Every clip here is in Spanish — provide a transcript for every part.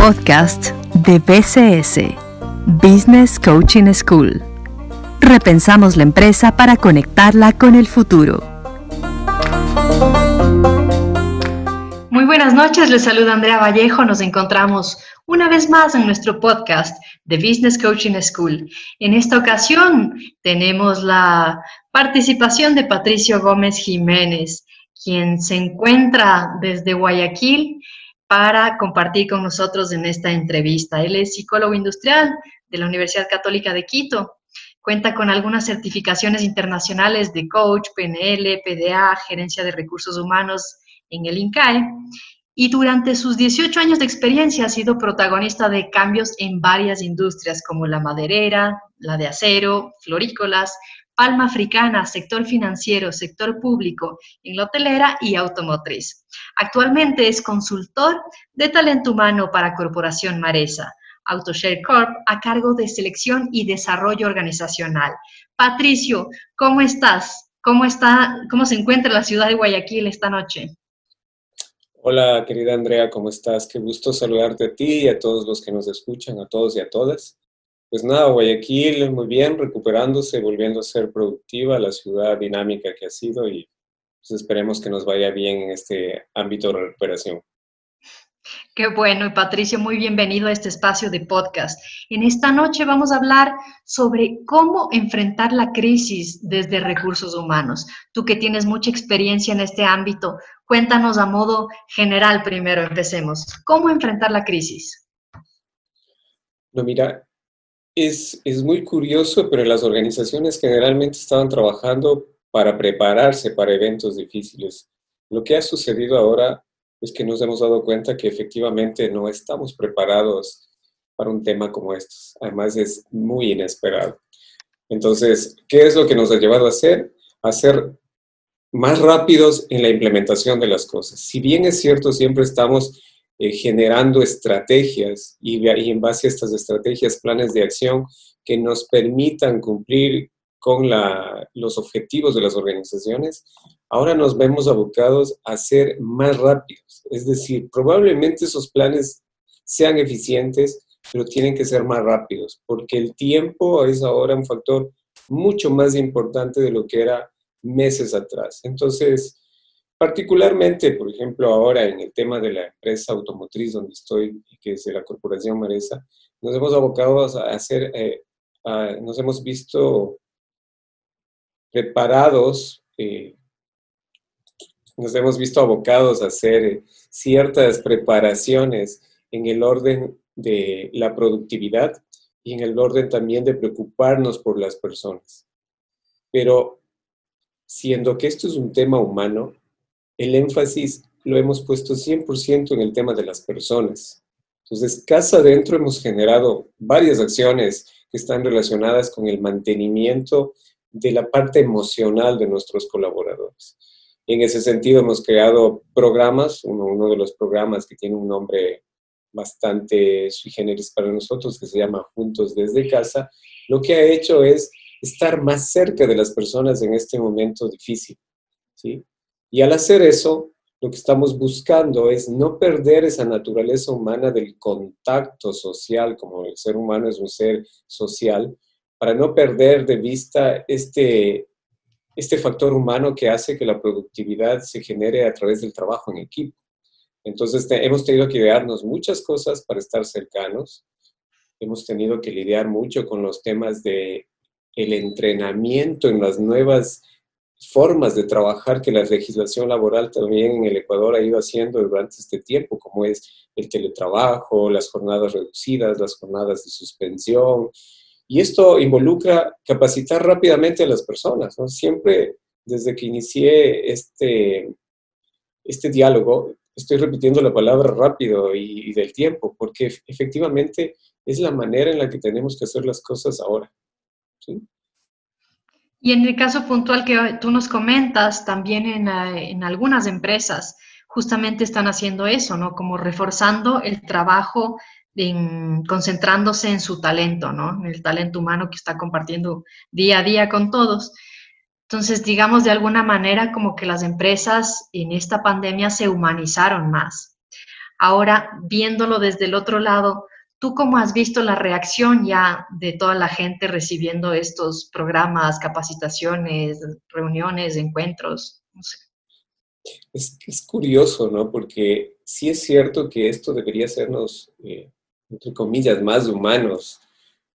podcast de BCS, Business Coaching School. Repensamos la empresa para conectarla con el futuro. Muy buenas noches, les saluda Andrea Vallejo. Nos encontramos una vez más en nuestro podcast de Business Coaching School. En esta ocasión tenemos la participación de Patricio Gómez Jiménez, quien se encuentra desde Guayaquil para compartir con nosotros en esta entrevista. Él es psicólogo industrial de la Universidad Católica de Quito. Cuenta con algunas certificaciones internacionales de coach, PNL, PDA, gerencia de recursos humanos en el INCAE. Y durante sus 18 años de experiencia ha sido protagonista de cambios en varias industrias como la maderera, la de acero, florícolas, palma africana, sector financiero, sector público, en la hotelera y automotriz. Actualmente es consultor de talento humano para Corporación Maresa, AutoShare Corp, a cargo de selección y desarrollo organizacional. Patricio, ¿cómo estás? ¿Cómo, está, ¿Cómo se encuentra la ciudad de Guayaquil esta noche? Hola, querida Andrea, ¿cómo estás? Qué gusto saludarte a ti y a todos los que nos escuchan, a todos y a todas. Pues nada, Guayaquil muy bien, recuperándose, volviendo a ser productiva, la ciudad dinámica que ha sido y pues esperemos que nos vaya bien en este ámbito de recuperación. Qué bueno, y Patricio, muy bienvenido a este espacio de podcast. En esta noche vamos a hablar sobre cómo enfrentar la crisis desde recursos humanos. Tú que tienes mucha experiencia en este ámbito, cuéntanos a modo general primero, empecemos. ¿Cómo enfrentar la crisis? No, mira, es, es muy curioso, pero las organizaciones generalmente estaban trabajando para prepararse para eventos difíciles. Lo que ha sucedido ahora es que nos hemos dado cuenta que efectivamente no estamos preparados para un tema como estos. Además es muy inesperado. Entonces, ¿qué es lo que nos ha llevado a hacer? A ser más rápidos en la implementación de las cosas. Si bien es cierto, siempre estamos eh, generando estrategias y, y en base a estas estrategias, planes de acción que nos permitan cumplir con los objetivos de las organizaciones, ahora nos vemos abocados a ser más rápidos. Es decir, probablemente esos planes sean eficientes, pero tienen que ser más rápidos, porque el tiempo es ahora un factor mucho más importante de lo que era meses atrás. Entonces, particularmente, por ejemplo, ahora en el tema de la empresa automotriz donde estoy, que es de la Corporación Maresa, nos hemos abocado a hacer, eh, nos hemos visto preparados, eh, nos hemos visto abocados a hacer ciertas preparaciones en el orden de la productividad y en el orden también de preocuparnos por las personas. Pero siendo que esto es un tema humano, el énfasis lo hemos puesto 100% en el tema de las personas. Entonces, casa adentro hemos generado varias acciones que están relacionadas con el mantenimiento de la parte emocional de nuestros colaboradores. En ese sentido hemos creado programas, uno, de los programas que tiene un nombre bastante sui generis para nosotros, que se llama Juntos desde casa, lo que ha hecho es estar más cerca de las personas en este momento difícil. ¿sí? Y al hacer eso, lo que estamos buscando es no perder esa naturaleza humana del contacto social, como el ser humano es un ser social, para no perder de vista este, este factor humano que hace que la productividad se genere a través del trabajo en equipo. Entonces hemos tenido que idearnos muchas cosas para estar cercanos. Hemos tenido que lidiar mucho con los temas de el entrenamiento en las nuevas formas de trabajar que la legislación laboral también en el Ecuador ha ido haciendo durante este tiempo, como es el teletrabajo, las jornadas reducidas, las jornadas de suspensión, y esto involucra capacitar rápidamente a las personas. ¿no? Siempre desde que inicié este, este diálogo, estoy repitiendo la palabra rápido y, del tiempo, porque efectivamente es la manera en la que tenemos que hacer las cosas ahora. Y en el caso puntual que tú nos comentas, también en, eh, en, algunas empresas justamente están haciendo eso, ¿no? Como reforzando el trabajo concentrándose en su talento, ¿no? En el talento humano que está compartiendo día a día con todos. Entonces, digamos, de alguna manera como que las empresas en esta pandemia se humanizaron más. Ahora, viéndolo desde el otro lado, ¿tú cómo has visto la reacción ya de toda la gente recibiendo estos programas, capacitaciones, reuniones, encuentros? Es, es, curioso, ¿no? Porque sí es cierto que esto debería hacernos, eh, entre comillas, más humanos.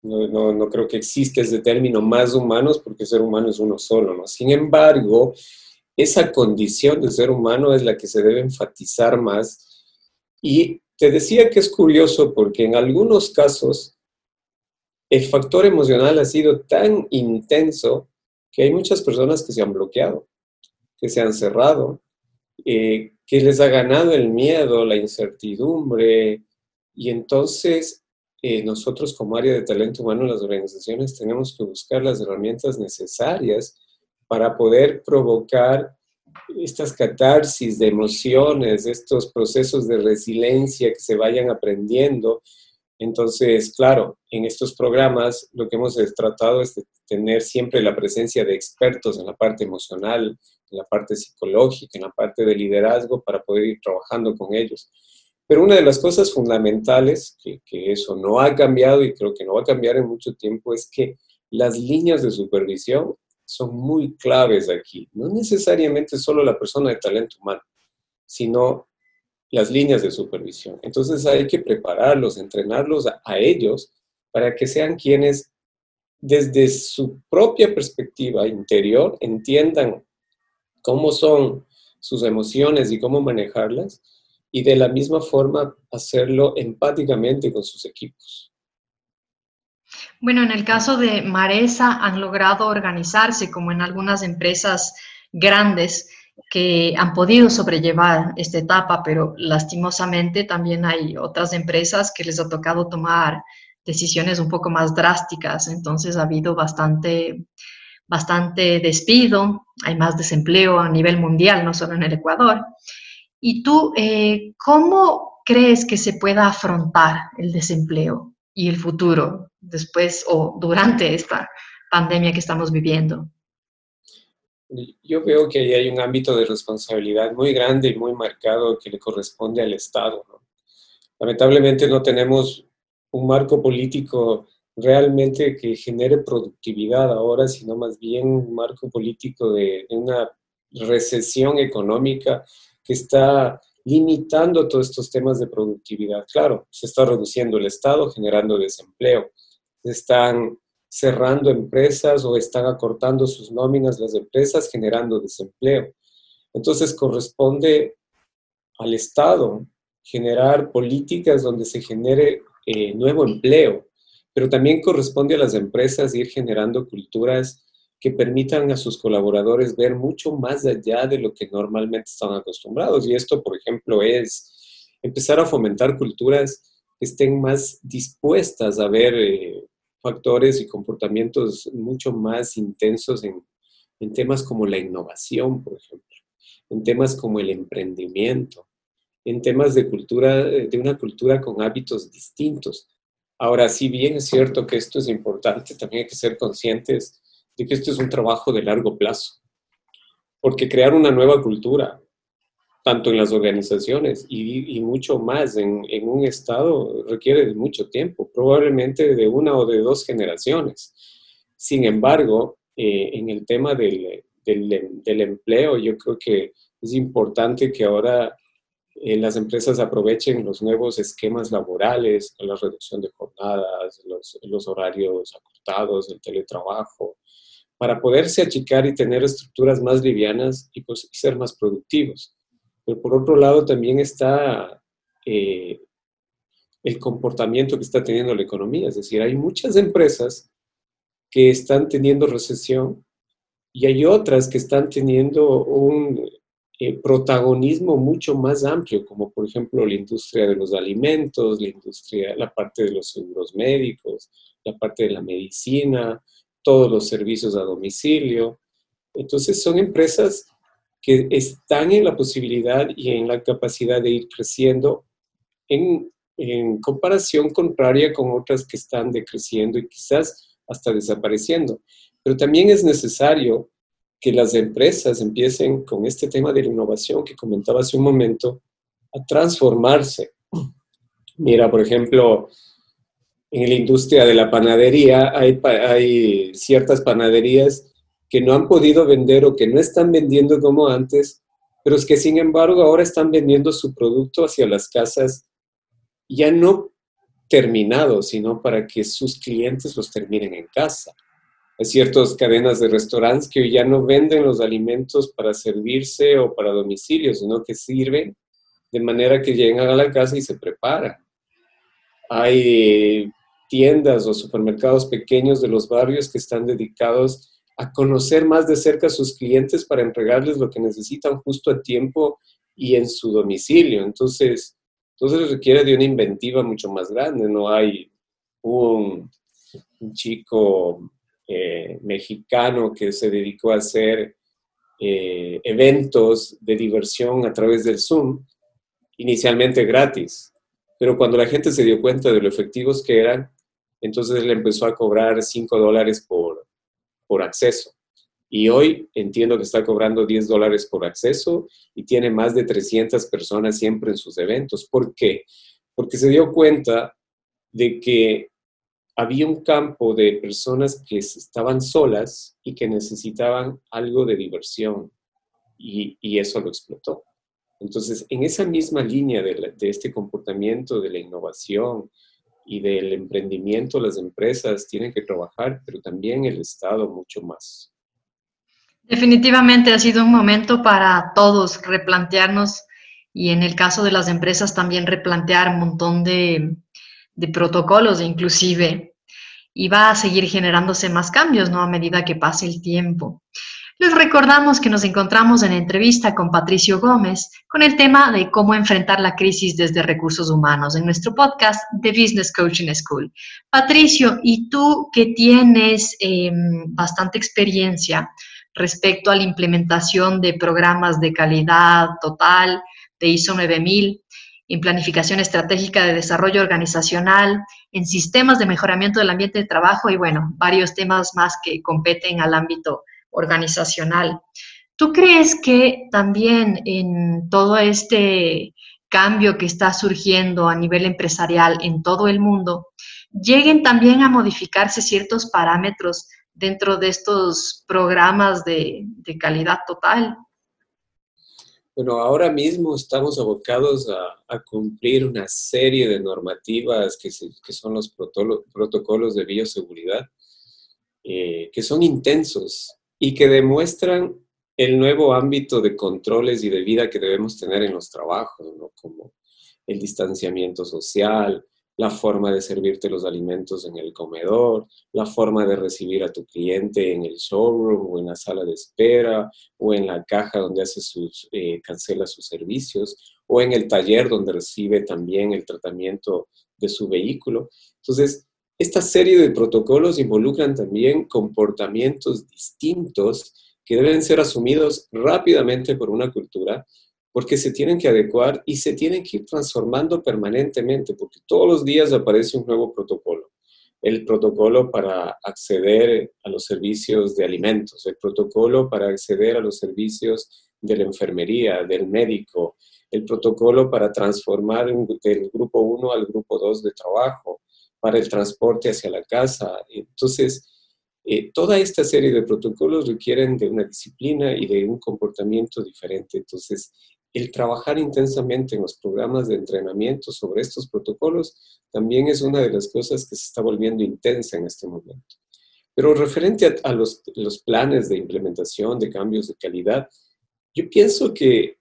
No, no, no, creo que exista ese término más humanos porque ser humano es uno solo, ¿no? Sin embargo, esa condición de ser humano es la que se debe enfatizar más. Y te decía que es curioso porque en algunos casos el factor emocional ha sido tan intenso que hay muchas personas que se han bloqueado, que se han cerrado, eh, que les ha ganado el miedo, la incertidumbre, y entonces eh, nosotros como área de talento humano las organizaciones tenemos que buscar las herramientas necesarias para poder provocar estas catarsis de emociones, estos procesos de resiliencia que se vayan aprendiendo. Entonces, claro, en estos programas lo que hemos tratado es de tener siempre la presencia de expertos en la parte emocional, en la parte psicológica, en la parte de liderazgo, para poder ir trabajando con ellos. Pero una de las cosas fundamentales, que, que eso no ha cambiado y creo que no va a cambiar en mucho tiempo, es que las líneas de supervisión son muy claves aquí. No necesariamente solo la persona de talento humano, sino las líneas de supervisión. Entonces hay que prepararlos, entrenarlos a, ellos para que sean quienes desde su propia perspectiva interior entiendan cómo son sus emociones y cómo manejarlas y de la misma forma hacerlo empáticamente con sus equipos. Bueno, en el caso de Maresa han logrado organizarse como en algunas empresas grandes que han podido sobrellevar esta etapa, pero lastimosamente también hay otras empresas que les ha tocado tomar decisiones un poco más drásticas, entonces ha habido bastante, bastante despido, hay más desempleo a nivel mundial, no solo en el Ecuador. ¿Y tú eh, cómo crees que se pueda afrontar el desempleo y el futuro? después o durante esta pandemia que estamos viviendo? Yo veo que hay un ámbito de responsabilidad muy grande y muy marcado que le corresponde al Estado. Lamentablemente no tenemos un marco político realmente que genere productividad ahora, sino más bien un marco político de, de una recesión económica que está limitando todos estos temas de productividad. Claro, se está reduciendo el Estado, generando desempleo están cerrando empresas o están acortando sus nóminas las empresas, generando desempleo. Entonces corresponde al Estado generar políticas donde se genere eh, nuevo empleo, pero también corresponde a las empresas ir generando culturas que permitan a sus colaboradores ver mucho más allá de lo que normalmente están acostumbrados. Y esto, por ejemplo, es empezar a fomentar culturas que estén más dispuestas a ver eh, factores y comportamientos mucho más intensos en, en temas como la innovación, por ejemplo, en temas como el emprendimiento, en temas de cultura, de una cultura con hábitos distintos. Ahora, si bien es cierto que esto es importante, también hay que ser conscientes de que esto es un trabajo de largo plazo, porque crear una nueva cultura, tanto en las organizaciones y, mucho más en, un Estado requiere mucho tiempo, probablemente de una o de dos generaciones. Sin embargo, eh, en el tema del, del, empleo, yo creo que es importante que ahora eh, las empresas aprovechen los nuevos esquemas laborales, la reducción de jornadas, los, los horarios acortados, el teletrabajo, para poderse achicar y tener estructuras más livianas y, pues, ser más productivos. Pero por otro lado también está eh, el comportamiento que está teniendo la economía. Es decir, hay muchas empresas que están teniendo recesión y hay otras que están teniendo un eh, protagonismo mucho más amplio, como por ejemplo la industria de los alimentos, la industria, la parte de los seguros médicos, la parte de la medicina, todos los servicios a domicilio. Entonces son empresas que están en la posibilidad y en la capacidad de ir creciendo en, en comparación contraria con otras que están decreciendo y quizás hasta desapareciendo. Pero también es necesario que las empresas empiecen con este tema de la innovación que comentaba hace un momento a transformarse, Mira, por ejemplo, en la industria de la panadería hay, hay ciertas panaderías que no han podido vender o que no están vendiendo como antes, pero es que sin embargo ahora están vendiendo su producto hacia las casas ya no terminado, sino para que sus clientes los terminen en casa. Hay ciertas cadenas de restaurantes que ya no venden los alimentos para servirse o para domicilio, sino que sirven de manera que llegan a la casa y se preparan. Hay tiendas o supermercados pequeños de los barrios que están dedicados a conocer más de cerca a sus clientes para entregarles lo que necesitan justo a tiempo y en su domicilio. Entonces, entonces requiere de una inventiva mucho más grande. No hay un, chico eh, mexicano que se dedicó a hacer eh, eventos de diversión a través del Zoom, inicialmente gratis. Pero cuando la gente se dio cuenta de lo efectivos que eran, entonces le empezó a cobrar 5 dólares por, por acceso. Y hoy entiendo que está cobrando 10 dólares por acceso y tiene más de 300 personas siempre en sus eventos. ¿Por qué? Porque se dio cuenta de que había un campo de personas que estaban solas y que necesitaban algo de diversión y, eso lo explotó. Entonces, en esa misma línea de este comportamiento, de la innovación, y del emprendimiento, las empresas tienen que trabajar, pero también el Estado mucho más. Definitivamente ha sido un momento para todos replantearnos y en el caso de las empresas también replantear un montón de, de protocolos inclusive y va a seguir generándose más cambios ¿no? a medida que pase el tiempo. Les recordamos que nos encontramos en entrevista con Patricio Gómez con el tema de cómo enfrentar la crisis desde recursos humanos en nuestro podcast de Business Coaching School. Patricio, y tú que tienes em, bastante experiencia respecto a la implementación de programas de calidad total de ISO 9000, en planificación estratégica de desarrollo organizacional, en sistemas de mejoramiento del ambiente de trabajo y bueno, varios temas más que competen al ámbito organizacional. ¿Tú crees que también en todo este cambio que está surgiendo a nivel empresarial en todo el mundo, lleguen también a modificarse ciertos parámetros dentro de estos programas de, calidad total? Bueno, ahora mismo estamos abocados a, cumplir una serie de normativas que, son los protocolos de bioseguridad, eh, que son intensos y que demuestran el nuevo ámbito de controles y de vida que debemos tener en los trabajos, como el distanciamiento social, la forma de servirte los alimentos en el comedor, la forma de recibir a tu cliente en el showroom o en la sala de espera o en la caja donde hace sus, eh, cancela sus servicios o en el taller donde recibe también el tratamiento de su vehículo. Entonces, esta serie de protocolos involucran también comportamientos distintos que deben ser asumidos rápidamente por una cultura porque se tienen que adecuar y se tienen que ir transformando permanentemente, porque todos los días aparece un nuevo protocolo. El protocolo para acceder a los servicios de alimentos, el protocolo para acceder a los servicios de la enfermería, del médico, el protocolo para transformar del grupo 1 al grupo 2 de trabajo, para el transporte hacia la casa. Entonces, eh, toda esta serie de protocolos requieren de una disciplina y de un comportamiento diferente. Entonces, el trabajar intensamente en los programas de entrenamiento sobre estos protocolos también es una de las cosas que se está volviendo intensa en este momento. Pero referente a, los, los, planes de implementación de cambios de calidad, yo pienso que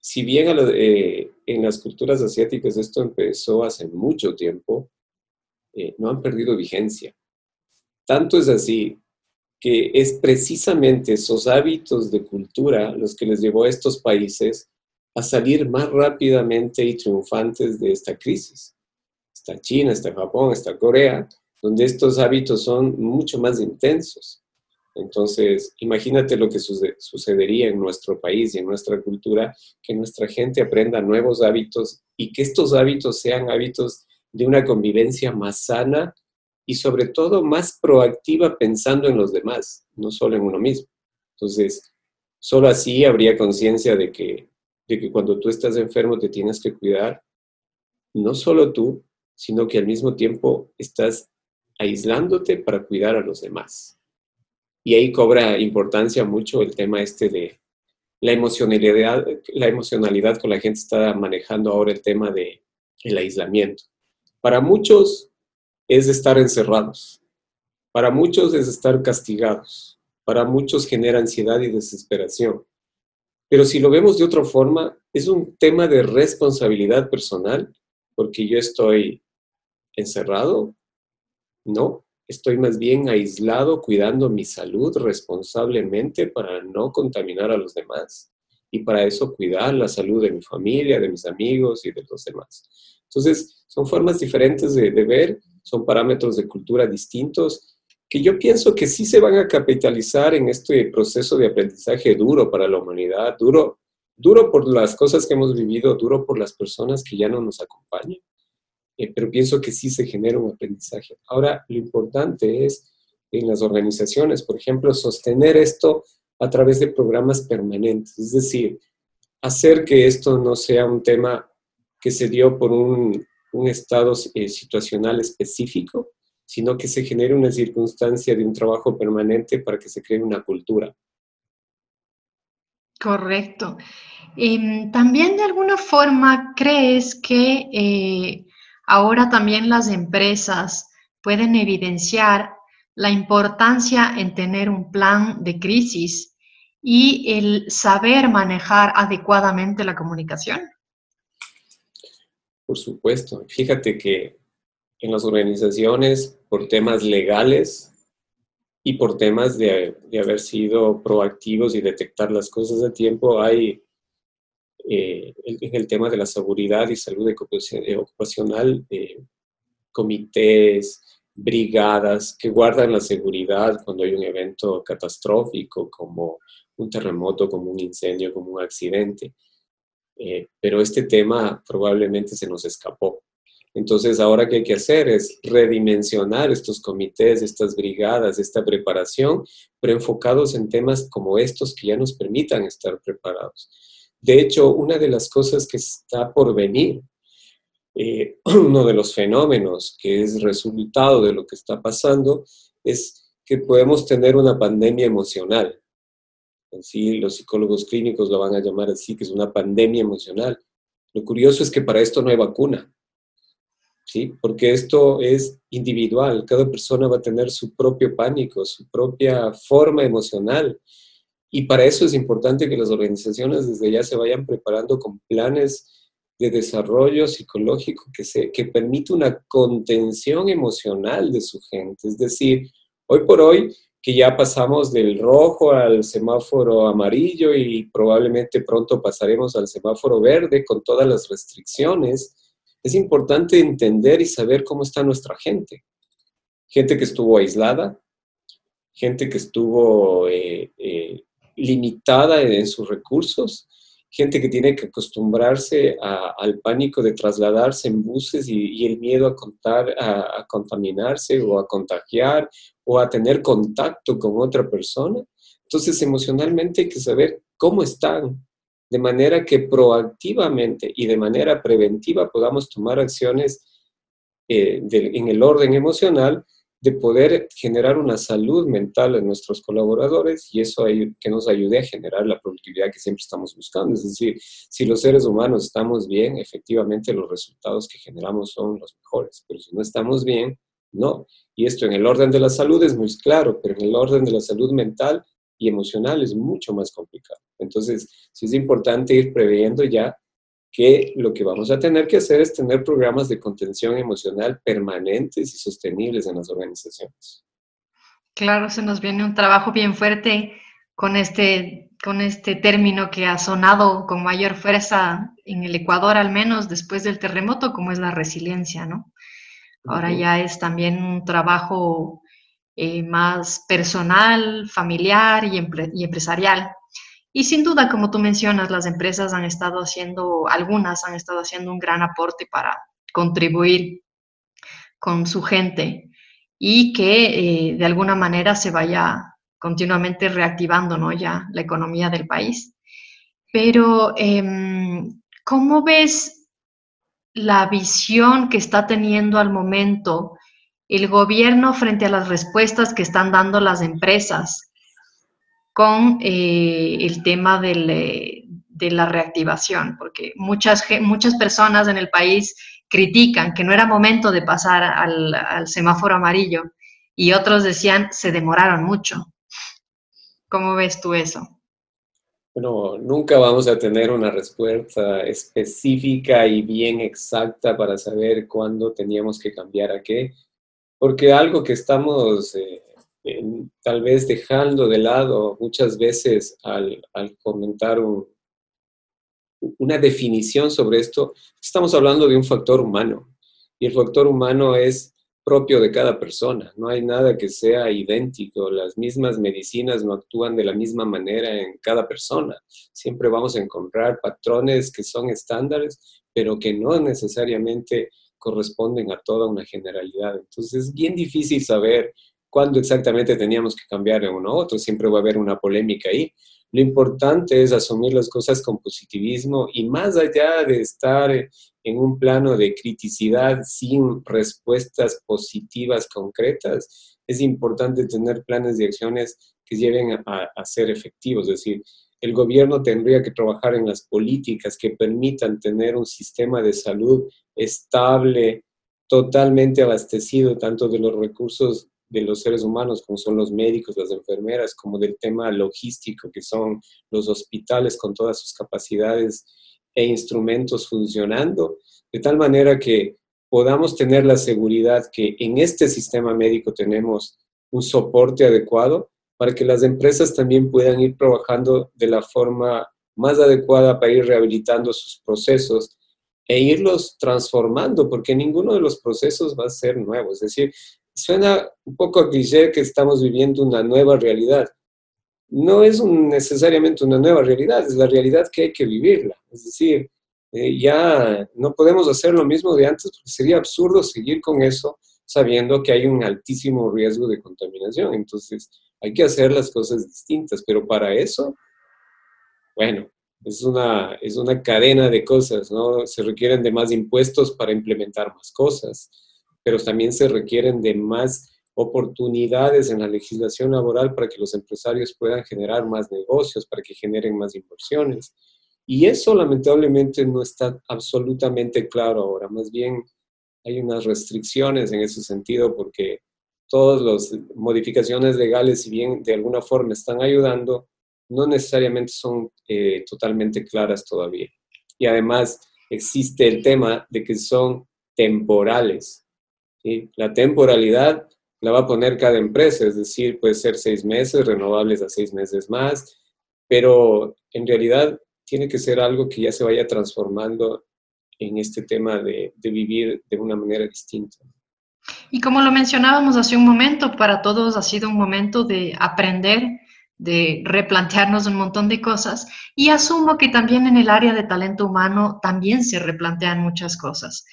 si bien eh, en las culturas asiáticas esto empezó hace mucho tiempo, eh, no han perdido vigencia. Tanto es así que es precisamente esos hábitos de cultura los que les llevó a estos países a salir más rápidamente y triunfantes de esta crisis. Está China, está Japón, está Corea, donde estos hábitos son mucho más intensos. Entonces, imagínate lo que sucedería en nuestro país y en nuestra cultura, que nuestra gente aprenda nuevos hábitos y que estos hábitos sean hábitos de una convivencia más sana y sobre todo más proactiva pensando en los demás, no solo en uno mismo. Entonces, solo así habría conciencia de que, de que cuando tú estás enfermo te tienes que cuidar no solo tú, sino que al mismo tiempo estás aislándote para cuidar a los demás. Y ahí cobra importancia mucho el tema este de la emocionalidad, la emocionalidad con la gente está manejando ahora el tema de el aislamiento. Para muchos es estar encerrados, para muchos es estar castigados, para muchos genera ansiedad y desesperación. Pero si lo vemos de otra forma, es un tema de responsabilidad personal, porque yo estoy encerrado, no, estoy más bien aislado cuidando mi salud responsablemente para no contaminar a los demás y para eso cuidar la salud de mi familia, de mis amigos y de los demás. Entonces, son formas diferentes de, ver, son parámetros de cultura distintos que yo pienso que sí se van a capitalizar en este proceso de aprendizaje duro para la humanidad, duro, duro por las cosas que hemos vivido, duro por las personas que ya no nos acompañan, eh, pero pienso que sí se genera un aprendizaje. Ahora, lo importante es en las organizaciones, por ejemplo, sostener esto a través de programas permanentes, es decir, hacer que esto no sea un tema que se dio por un, estado eh, situacional específico, sino que se genere una circunstancia de un trabajo permanente para que se cree una cultura. Correcto. Em, también de alguna forma crees que eh, Ahora también las empresas pueden evidenciar la importancia en tener un plan de crisis y el saber manejar adecuadamente la comunicación. Por supuesto. Fíjate que en las organizaciones, por temas legales y por temas de, haber sido proactivos y detectar las cosas a tiempo, hay eh, en el tema de la seguridad y salud eh, ocupacional, eh, comités, brigadas que guardan la seguridad cuando hay un evento catastrófico como un terremoto, como un incendio, como un accidente. Pero este tema probablemente se nos escapó. Entonces, ahora que hay que hacer es redimensionar estos comités, estas brigadas, esta preparación, pero enfocados en temas como estos que ya nos permitan estar preparados. De hecho, una de las cosas que está por venir, eh, uno de los fenómenos que es resultado de lo que está pasando, es que podemos tener una pandemia emocional. Así los psicólogos clínicos lo van a llamar así, que es una pandemia emocional. Lo curioso es que para esto no hay vacuna, ¿sí? Porque esto es individual, cada persona va a tener su propio pánico, su propia forma emocional y para eso es importante que las organizaciones desde ya se vayan preparando con planes de desarrollo psicológico que, se, que permite una contención emocional de su gente. Es decir, hoy por hoy, que ya pasamos del rojo al semáforo amarillo y probablemente pronto pasaremos al semáforo verde con todas las restricciones, es importante entender y saber cómo está nuestra gente. Gente que estuvo aislada, gente que estuvo eh, eh, limitada en sus recursos, gente que tiene que acostumbrarse al pánico de trasladarse en buses y, el miedo a, contaminarse o a contagiar o a tener contacto con otra persona. Entonces, emocionalmente hay que saber cómo están, de manera que proactivamente y de manera preventiva podamos tomar acciones eh, en el orden emocional de poder generar una salud mental en nuestros colaboradores y eso que nos ayude a generar la productividad que siempre estamos buscando. Es decir, si los seres humanos estamos bien, efectivamente los resultados que generamos son los mejores, pero si no estamos bien, no. Y esto en el orden de la salud es muy claro, pero en el orden de la salud mental y emocional es mucho más complicado. Entonces, sí es importante ir previendo ya que lo que vamos a tener que hacer es tener programas de contención emocional permanentes y sostenibles en las organizaciones. Claro, se nos viene un trabajo bien fuerte con este, con este término que ha sonado con mayor fuerza en el Ecuador, al menos después del terremoto, como es la resiliencia, ¿no? Ahora ya es también un trabajo eh, más personal, familiar y, y empresarial. Y sin duda, como tú mencionas, las empresas han estado haciendo, algunas han estado haciendo un gran aporte para contribuir con su gente y que eh, de alguna manera se vaya continuamente reactivando ¿no? ya la economía del país. Pero, em, ¿cómo ves la visión que está teniendo al momento el gobierno frente a las respuestas que están dando las empresas con eh, el tema eh, de la reactivación, porque muchas, muchas personas en el país critican que no era momento de pasar al, semáforo amarillo y otros decían se demoraron mucho. ¿Cómo ves tú eso? Bueno, nunca vamos a tener una respuesta específica y bien exacta para saber cuándo teníamos que cambiar a qué, porque algo que estamos eh, tal vez dejando de lado muchas veces al, al comentar un, una definición sobre esto, estamos hablando de un factor humano. Y el factor humano es propio de cada persona, no hay nada que sea idéntico, las mismas medicinas no actúan de la misma manera en cada persona, siempre vamos a encontrar patrones que son estándares, pero que no necesariamente corresponden a toda una generalidad. Entonces es bien difícil saber cuándo exactamente teníamos que cambiar de uno a otro, siempre va a haber una polémica ahí, lo importante es asumir las cosas con positivismo y más allá de estar en un plano de criticidad sin respuestas positivas concretas, es importante tener planes de acciones que lleven a, ser efectivos. Es decir, el gobierno tendría que trabajar en las políticas que permitan tener un sistema de salud estable, totalmente abastecido, tanto de los recursos de los seres humanos, como son los médicos, las enfermeras, como del tema logístico, que son los hospitales con todas sus capacidades e instrumentos funcionando, de tal manera que podamos tener la seguridad que en este sistema médico tenemos un soporte adecuado para que las empresas también puedan ir trabajando de la forma más adecuada para ir rehabilitando sus procesos e irlos transformando, porque ninguno de los procesos va a ser nuevo. Es decir, suena un poco a cliché que estamos viviendo una nueva realidad. No es necesariamente una nueva realidad, es la realidad que hay que vivirla. Es decir, eh, ya no podemos hacer lo mismo de antes porque sería absurdo seguir con eso sabiendo que hay un altísimo riesgo de contaminación. Entonces, hay que hacer las cosas distintas, pero para eso, bueno, es una, es una cadena de cosas, ¿no? Se requieren de más impuestos para implementar más cosas pero también se requieren de más oportunidades en la legislación laboral para que los empresarios puedan generar más negocios, para que generen más inversiones. Y eso lamentablemente no está absolutamente claro ahora, más bien hay unas restricciones en ese sentido porque todas las modificaciones legales, si bien de alguna forma están ayudando, no necesariamente son eh, totalmente claras todavía. Y además existe el tema de que son temporales. La temporalidad la va a poner cada empresa, es decir, puede ser seis meses, renovables a seis meses más, pero en realidad tiene que ser algo que ya se vaya transformando en este tema de vivir de una manera distinta. Y como lo mencionábamos hace un momento, para todos ha sido un momento de aprender, de replantearnos un montón de cosas y asumo que también en el área de talento humano también se replantean muchas cosas.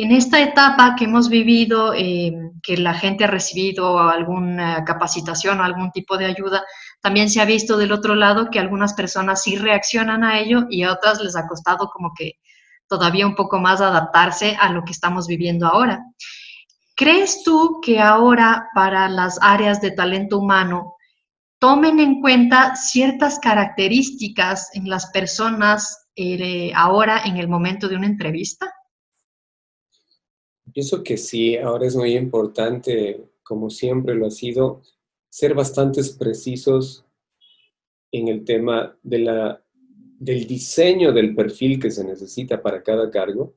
En esta etapa que hemos vivido, eh, que la gente ha recibido alguna capacitación o algún tipo de ayuda, también se ha visto del otro lado que algunas personas sí reaccionan a ello y a otras les ha costado como que todavía un poco más adaptarse a lo que estamos viviendo ahora. ¿Crees tú que ahora para las áreas de talento humano tomen en cuenta ciertas características en las personas eh, ahora en el momento de una entrevista? Pienso que sí, ahora es muy importante, como siempre lo ha sido, ser bastante precisos en el tema de la, del diseño del perfil que se necesita para cada cargo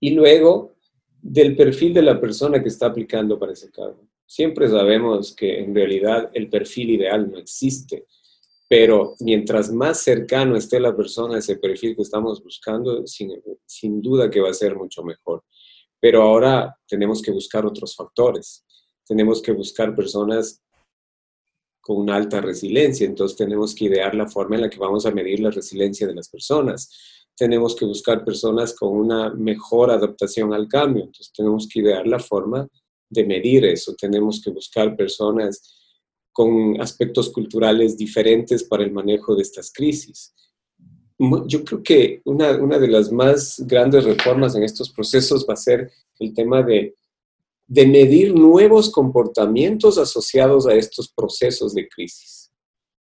y luego del perfil de la persona que está aplicando para ese cargo. Siempre sabemos que en realidad el perfil ideal no existe, pero mientras más cercano esté la persona a ese perfil que estamos buscando, sin, sin duda que va a ser mucho mejor. Pero ahora tenemos que buscar otros factores. Tenemos que buscar personas con una alta resiliencia, entonces tenemos que idear la forma en la que vamos a medir la resiliencia de las personas. Tenemos que buscar personas con una mejor adaptación al cambio, entonces tenemos que idear la forma de medir eso. Tenemos que buscar personas con aspectos culturales diferentes para el manejo de estas crisis. Yo creo que una, una de las más grandes reformas en estos procesos va a ser el tema de, de medir nuevos comportamientos asociados a estos procesos de crisis.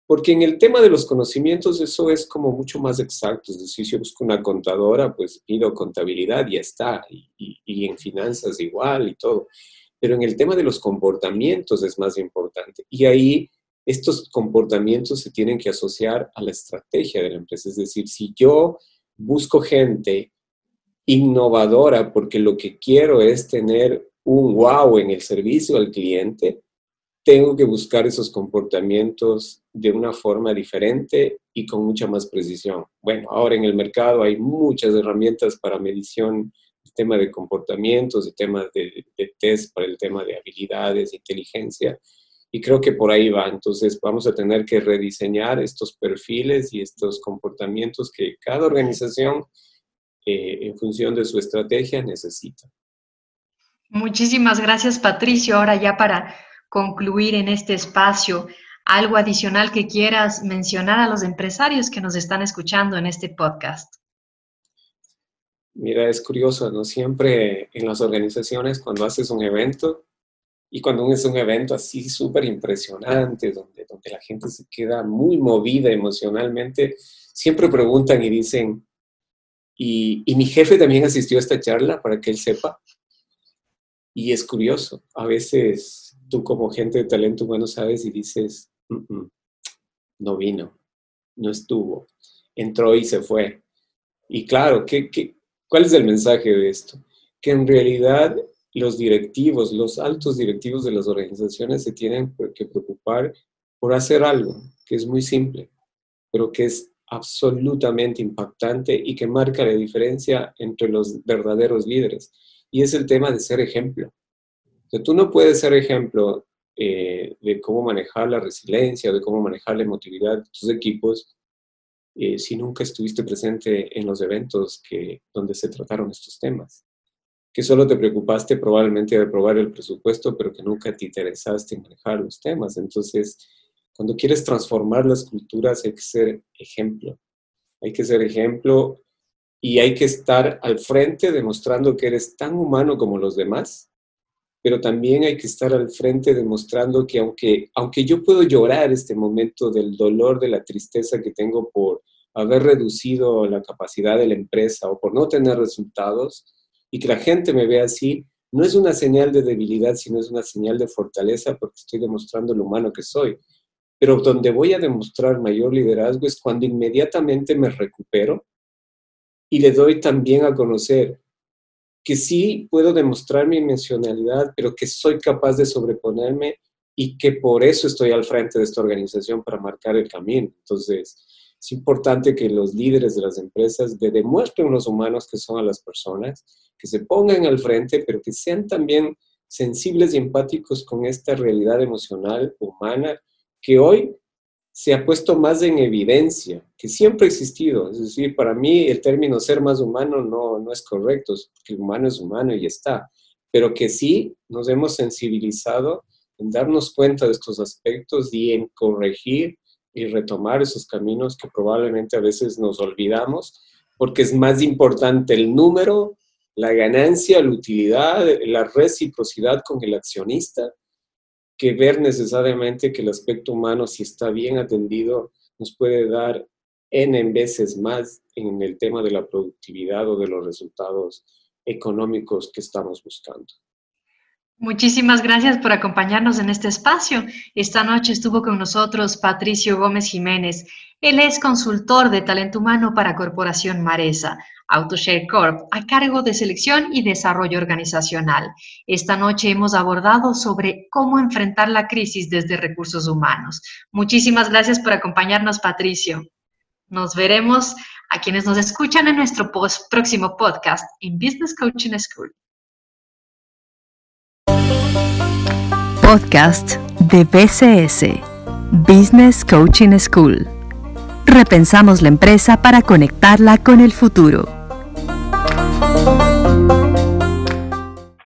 Porque en el tema de los conocimientos eso es como mucho más exacto. Es decir, si yo busco una contadora, pues pido contabilidad y ya está. Y, y, en finanzas igual y todo. Pero en el tema de los comportamientos es más importante. Y ahí estos comportamientos se tienen que asociar a la estrategia de la empresa. Es decir, si yo busco gente innovadora porque lo que quiero es tener un wow en el servicio al cliente, tengo que buscar esos comportamientos de una forma diferente y con mucha más precisión. Bueno, ahora en el mercado hay muchas herramientas para medición de tema de comportamientos, de temas de test para el tema de habilidades, inteligencia, y creo que por ahí va. Entonces vamos a tener que rediseñar estos perfiles y estos comportamientos que cada organización, eh, en función de su estrategia, necesita. Muchísimas gracias, Patricio. Ahora ya para concluir en este espacio, algo adicional que quieras mencionar a los empresarios que nos están escuchando en este podcast. Mira, es curioso, ¿no? Siempre en las organizaciones, cuando haces un evento, y cuando es un evento así súper impresionante, donde, donde la gente se queda muy movida emocionalmente, siempre preguntan y dicen, ¿y, ¿y mi jefe también asistió a esta charla para que él sepa? Y es curioso, a veces tú como gente de talento humano sabes y dices, no vino, no estuvo, entró y se fue. Y claro, ¿qué, qué, cuál es el mensaje de esto? Que en realidad los directivos, los altos directivos de las organizaciones se tienen que preocupar por hacer algo que es muy simple, pero que es absolutamente impactante y que marca la diferencia entre los verdaderos líderes. Y es el tema de ser ejemplo. O tú no puedes ser ejemplo eh, de cómo manejar la resiliencia, de cómo manejar la emotividad de tus equipos, eh, si nunca estuviste presente en los eventos que, donde se trataron estos temas que solo te preocupaste probablemente de aprobar el presupuesto, pero que nunca te interesaste en manejar los temas. Entonces, cuando quieres transformar las culturas hay que ser ejemplo. Hay que ser ejemplo y hay que estar al frente demostrando que eres tan humano como los demás, pero también hay que estar al frente demostrando que aunque, aunque yo puedo llorar este momento del dolor, de la tristeza que tengo por haber reducido la capacidad de la empresa o por no tener resultados, y que la gente me vea así, no es una señal de debilidad, sino es una señal de fortaleza porque estoy demostrando lo humano que soy. Pero donde voy a demostrar mayor liderazgo es cuando inmediatamente me recupero y le doy también a conocer que sí puedo demostrar mi mencionalidad, pero que soy capaz de sobreponerme y que por eso estoy al frente de esta organización para marcar el camino. Entonces, es importante que los líderes de las empresas demuestren los humanos que son a las personas, que se pongan al frente, pero que sean también sensibles y empáticos con esta realidad emocional humana que hoy se ha puesto más en evidencia, que siempre ha existido. Es decir, para mí el término ser más humano no, no es correcto, porque el humano es humano y está, pero que sí nos hemos sensibilizado en darnos cuenta de estos aspectos y en corregir y retomar esos caminos que probablemente a veces nos olvidamos, porque es más importante el número, la ganancia, la utilidad, la reciprocidad con el accionista, que ver necesariamente que el aspecto humano, si está bien atendido, nos puede dar N veces más en el tema de la productividad o de los resultados económicos que estamos buscando. Muchísimas gracias por acompañarnos en este espacio. Esta noche estuvo con nosotros Patricio Gómez Jiménez. Él es consultor de talento humano para Corporación Maresa, AutoShare Corp, a cargo de selección y desarrollo organizacional. Esta noche hemos abordado sobre cómo enfrentar la crisis desde recursos humanos. Muchísimas gracias por acompañarnos, Patricio. Nos veremos a quienes nos escuchan en nuestro próximo podcast en Business Coaching School. Podcast de BCS, Business Coaching School. Repensamos la empresa para conectarla con el futuro.